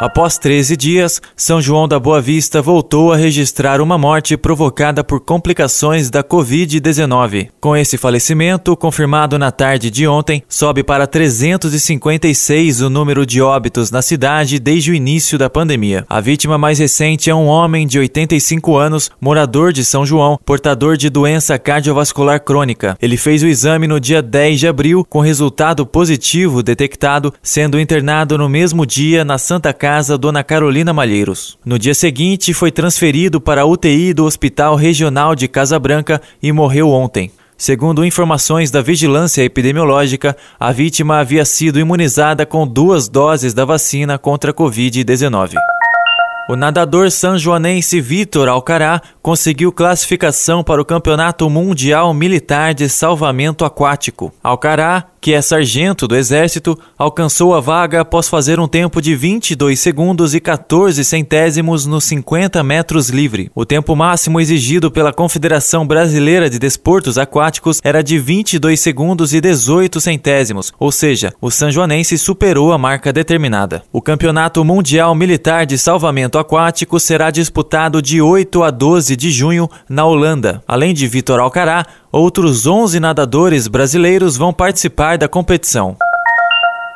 Após 13 dias, São João da Boa Vista voltou a registrar uma morte provocada por complicações da Covid-19. Com esse falecimento, confirmado na tarde de ontem, sobe para 356 o número de óbitos na cidade desde o início da pandemia. A vítima mais recente é um homem de 85 anos, morador de São João, portador de doença cardiovascular crônica. Ele fez o exame no dia 10 de abril, com resultado positivo detectado, sendo internado no mesmo dia na Santa Casa casa Dona Carolina Malheiros. No dia seguinte, foi transferido para a UTI do Hospital Regional de Casa Branca e morreu ontem. Segundo informações da Vigilância Epidemiológica, a vítima havia sido imunizada com duas doses da vacina contra a Covid-19. O nadador sanjoanense Vitor Alcará conseguiu classificação para o Campeonato Mundial Militar de Salvamento Aquático. Alcará que é sargento do Exército, alcançou a vaga após fazer um tempo de 22 segundos e 14 centésimos nos 50 metros livre. O tempo máximo exigido pela Confederação Brasileira de Desportos Aquáticos era de 22 segundos e 18 centésimos, ou seja, o sanjoanense superou a marca determinada. O Campeonato Mundial Militar de Salvamento Aquático será disputado de 8 a 12 de junho na Holanda. Além de Vitor Alcará, Outros 11 nadadores brasileiros vão participar da competição.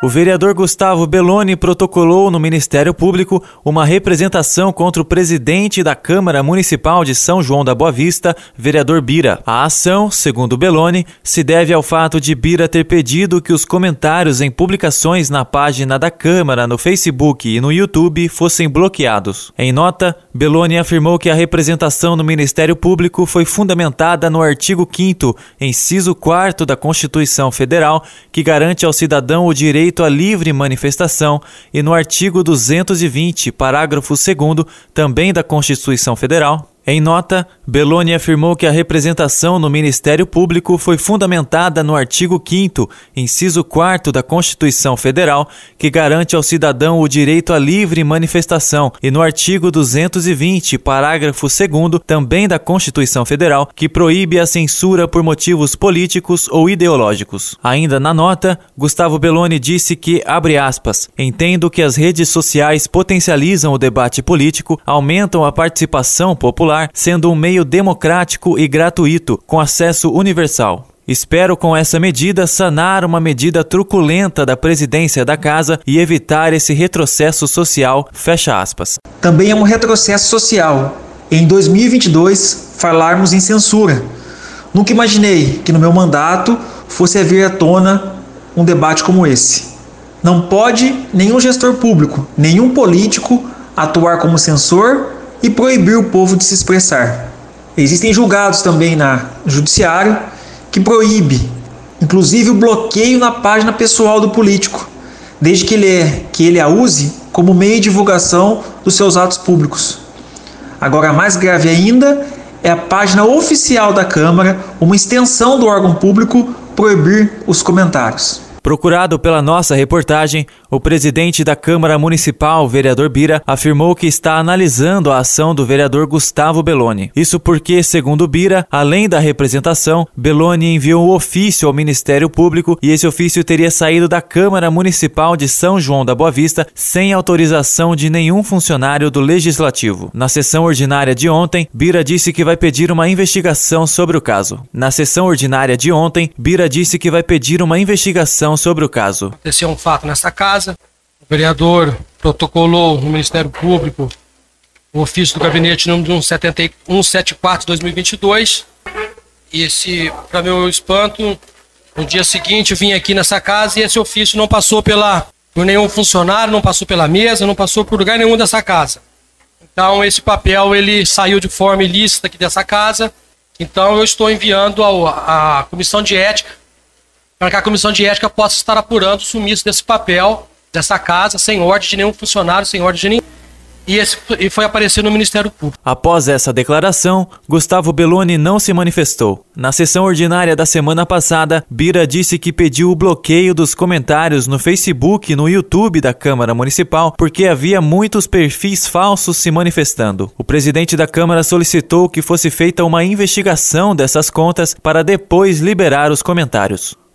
O vereador Gustavo Belloni protocolou no Ministério Público uma representação contra o presidente da Câmara Municipal de São João da Boa Vista, vereador Bira. A ação, segundo Belloni, se deve ao fato de Bira ter pedido que os comentários em publicações na página da Câmara no Facebook e no YouTube fossem bloqueados. Em nota, Belloni afirmou que a representação no Ministério Público foi fundamentada no artigo 5 inciso 4 da Constituição Federal, que garante ao cidadão o direito direito à livre manifestação e no artigo 220, parágrafo 2 também da Constituição Federal, em nota, Belloni afirmou que a representação no Ministério Público foi fundamentada no artigo 5 inciso 4 da Constituição Federal, que garante ao cidadão o direito à livre manifestação, e no artigo 220, parágrafo 2 também da Constituição Federal, que proíbe a censura por motivos políticos ou ideológicos. Ainda na nota, Gustavo Belloni disse que, abre aspas, entendo que as redes sociais potencializam o debate político, aumentam a participação popular sendo um meio democrático e gratuito, com acesso universal. Espero com essa medida sanar uma medida truculenta da presidência da casa e evitar esse retrocesso social. Fecha aspas. Também é um retrocesso social. Em 2022, falarmos em censura. Nunca imaginei que no meu mandato fosse vir à tona um debate como esse. Não pode nenhum gestor público, nenhum político atuar como censor e proibir o povo de se expressar. Existem julgados também na judiciário que proíbe, inclusive o bloqueio na página pessoal do político, desde que ele, é, que ele a use como meio de divulgação dos seus atos públicos. Agora, mais grave ainda é a página oficial da Câmara, uma extensão do órgão público, proibir os comentários. Procurado pela nossa reportagem, o presidente da Câmara Municipal, vereador Bira, afirmou que está analisando a ação do vereador Gustavo Belloni. Isso porque, segundo Bira, além da representação, Belloni enviou um ofício ao Ministério Público e esse ofício teria saído da Câmara Municipal de São João da Boa Vista sem autorização de nenhum funcionário do Legislativo. Na sessão ordinária de ontem, Bira disse que vai pedir uma investigação sobre o caso. Na sessão ordinária de ontem, Bira disse que vai pedir uma investigação sobre o caso. Aconteceu um fato nessa casa. O vereador protocolou no Ministério Público o ofício do gabinete número 174-2022. E esse, para meu espanto, no dia seguinte eu vim aqui nessa casa e esse ofício não passou pela, por nenhum funcionário, não passou pela mesa, não passou por lugar nenhum dessa casa. Então esse papel ele saiu de forma ilícita aqui dessa casa. Então eu estou enviando à comissão de ética para que a comissão de ética possa estar apurando o sumiço desse papel, dessa casa, sem ordem de nenhum funcionário, sem ordem de ninguém. e, esse, e foi aparecer no Ministério Público. Após essa declaração, Gustavo Belloni não se manifestou. Na sessão ordinária da semana passada, Bira disse que pediu o bloqueio dos comentários no Facebook e no YouTube da Câmara Municipal porque havia muitos perfis falsos se manifestando. O presidente da Câmara solicitou que fosse feita uma investigação dessas contas para depois liberar os comentários.